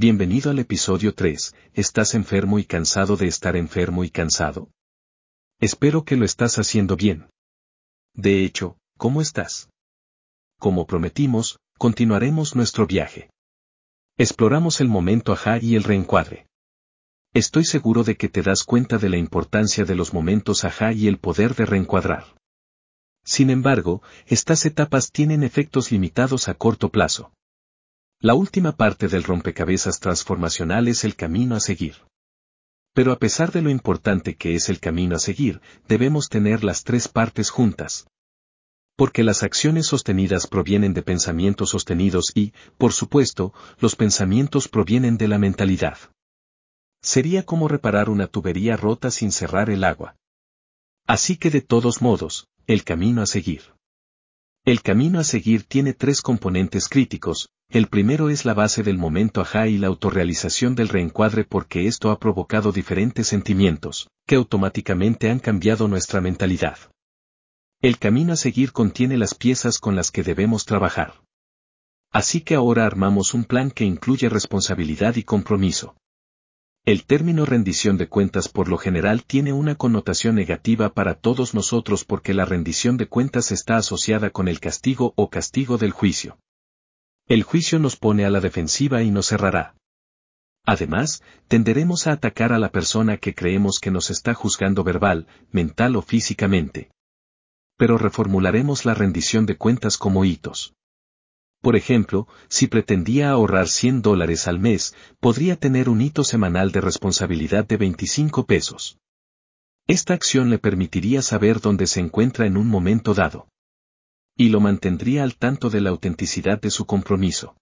Bienvenido al episodio 3, ¿estás enfermo y cansado de estar enfermo y cansado? Espero que lo estás haciendo bien. De hecho, ¿cómo estás? Como prometimos, continuaremos nuestro viaje. Exploramos el momento ajá y el reencuadre. Estoy seguro de que te das cuenta de la importancia de los momentos ajá y el poder de reencuadrar. Sin embargo, estas etapas tienen efectos limitados a corto plazo. La última parte del rompecabezas transformacional es el camino a seguir. Pero a pesar de lo importante que es el camino a seguir, debemos tener las tres partes juntas. Porque las acciones sostenidas provienen de pensamientos sostenidos y, por supuesto, los pensamientos provienen de la mentalidad. Sería como reparar una tubería rota sin cerrar el agua. Así que de todos modos, el camino a seguir. El camino a seguir tiene tres componentes críticos, el primero es la base del momento ajá y la autorrealización del reencuadre porque esto ha provocado diferentes sentimientos, que automáticamente han cambiado nuestra mentalidad. El camino a seguir contiene las piezas con las que debemos trabajar. Así que ahora armamos un plan que incluye responsabilidad y compromiso. El término rendición de cuentas por lo general tiene una connotación negativa para todos nosotros porque la rendición de cuentas está asociada con el castigo o castigo del juicio. El juicio nos pone a la defensiva y nos cerrará. Además, tenderemos a atacar a la persona que creemos que nos está juzgando verbal, mental o físicamente. Pero reformularemos la rendición de cuentas como hitos. Por ejemplo, si pretendía ahorrar 100 dólares al mes, podría tener un hito semanal de responsabilidad de 25 pesos. Esta acción le permitiría saber dónde se encuentra en un momento dado. Y lo mantendría al tanto de la autenticidad de su compromiso.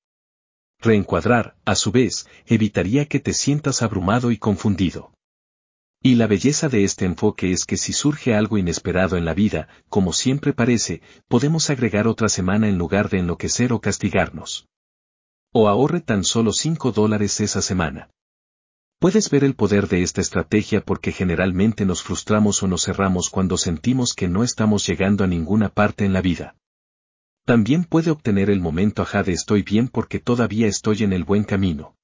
Reencuadrar, a su vez, evitaría que te sientas abrumado y confundido. Y la belleza de este enfoque es que si surge algo inesperado en la vida, como siempre parece, podemos agregar otra semana en lugar de enloquecer o castigarnos. O ahorre tan solo 5 dólares esa semana. Puedes ver el poder de esta estrategia porque generalmente nos frustramos o nos cerramos cuando sentimos que no estamos llegando a ninguna parte en la vida. También puede obtener el momento ajá de estoy bien porque todavía estoy en el buen camino.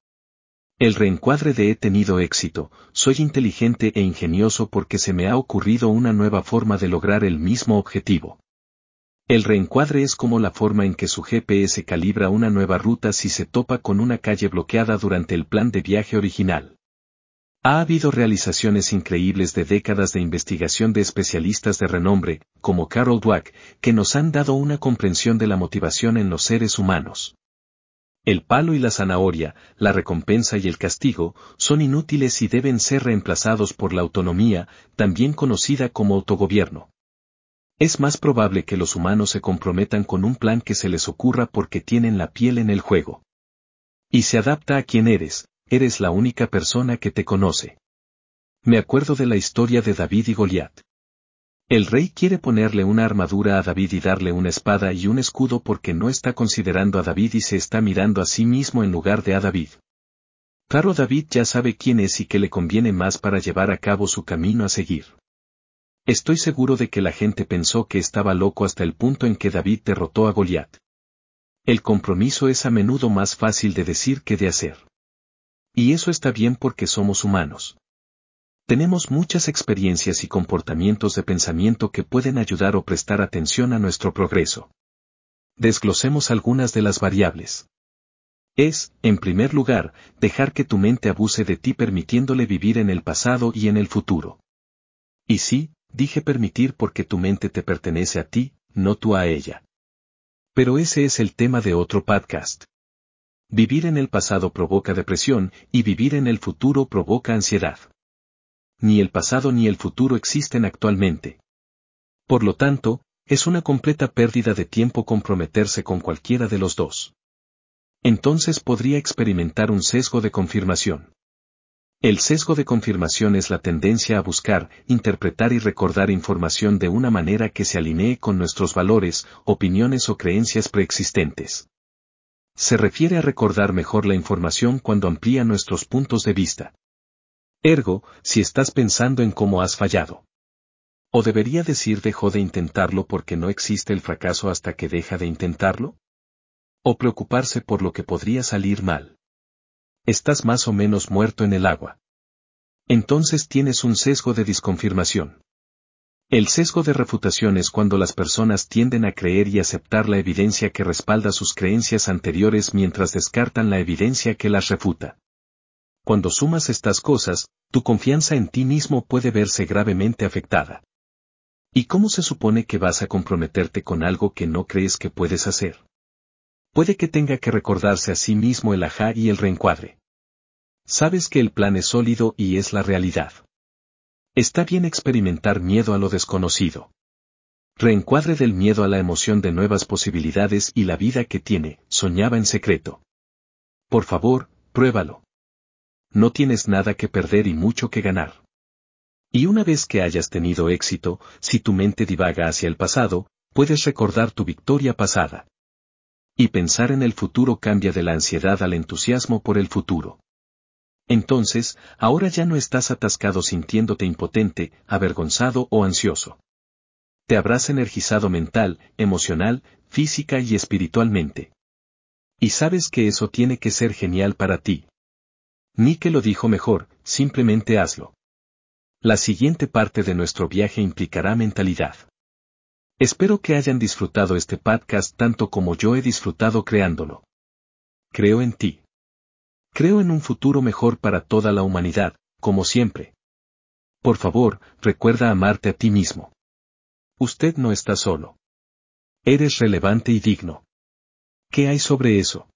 El reencuadre de he tenido éxito, soy inteligente e ingenioso porque se me ha ocurrido una nueva forma de lograr el mismo objetivo. El reencuadre es como la forma en que su GPS calibra una nueva ruta si se topa con una calle bloqueada durante el plan de viaje original. Ha habido realizaciones increíbles de décadas de investigación de especialistas de renombre, como Carol Dweck, que nos han dado una comprensión de la motivación en los seres humanos. El palo y la zanahoria, la recompensa y el castigo, son inútiles y deben ser reemplazados por la autonomía, también conocida como autogobierno. Es más probable que los humanos se comprometan con un plan que se les ocurra porque tienen la piel en el juego. Y se adapta a quien eres, eres la única persona que te conoce. Me acuerdo de la historia de David y Goliat. El rey quiere ponerle una armadura a David y darle una espada y un escudo porque no está considerando a David y se está mirando a sí mismo en lugar de a David. Claro David ya sabe quién es y qué le conviene más para llevar a cabo su camino a seguir. Estoy seguro de que la gente pensó que estaba loco hasta el punto en que David derrotó a Goliat. El compromiso es a menudo más fácil de decir que de hacer. Y eso está bien porque somos humanos. Tenemos muchas experiencias y comportamientos de pensamiento que pueden ayudar o prestar atención a nuestro progreso. Desglosemos algunas de las variables. Es, en primer lugar, dejar que tu mente abuse de ti permitiéndole vivir en el pasado y en el futuro. Y sí, dije permitir porque tu mente te pertenece a ti, no tú a ella. Pero ese es el tema de otro podcast. Vivir en el pasado provoca depresión y vivir en el futuro provoca ansiedad ni el pasado ni el futuro existen actualmente. Por lo tanto, es una completa pérdida de tiempo comprometerse con cualquiera de los dos. Entonces podría experimentar un sesgo de confirmación. El sesgo de confirmación es la tendencia a buscar, interpretar y recordar información de una manera que se alinee con nuestros valores, opiniones o creencias preexistentes. Se refiere a recordar mejor la información cuando amplía nuestros puntos de vista. Ergo, si estás pensando en cómo has fallado. ¿O debería decir dejó de intentarlo porque no existe el fracaso hasta que deja de intentarlo? ¿O preocuparse por lo que podría salir mal? Estás más o menos muerto en el agua. Entonces tienes un sesgo de disconfirmación. El sesgo de refutación es cuando las personas tienden a creer y aceptar la evidencia que respalda sus creencias anteriores mientras descartan la evidencia que las refuta. Cuando sumas estas cosas, tu confianza en ti mismo puede verse gravemente afectada. ¿Y cómo se supone que vas a comprometerte con algo que no crees que puedes hacer? Puede que tenga que recordarse a sí mismo el ajá y el reencuadre. Sabes que el plan es sólido y es la realidad. Está bien experimentar miedo a lo desconocido. Reencuadre del miedo a la emoción de nuevas posibilidades y la vida que tiene, soñaba en secreto. Por favor, pruébalo. No tienes nada que perder y mucho que ganar. Y una vez que hayas tenido éxito, si tu mente divaga hacia el pasado, puedes recordar tu victoria pasada. Y pensar en el futuro cambia de la ansiedad al entusiasmo por el futuro. Entonces, ahora ya no estás atascado sintiéndote impotente, avergonzado o ansioso. Te habrás energizado mental, emocional, física y espiritualmente. Y sabes que eso tiene que ser genial para ti. Ni que lo dijo mejor, simplemente hazlo. La siguiente parte de nuestro viaje implicará mentalidad. Espero que hayan disfrutado este podcast tanto como yo he disfrutado creándolo. Creo en ti. Creo en un futuro mejor para toda la humanidad, como siempre. Por favor, recuerda amarte a ti mismo. Usted no está solo. Eres relevante y digno. ¿Qué hay sobre eso?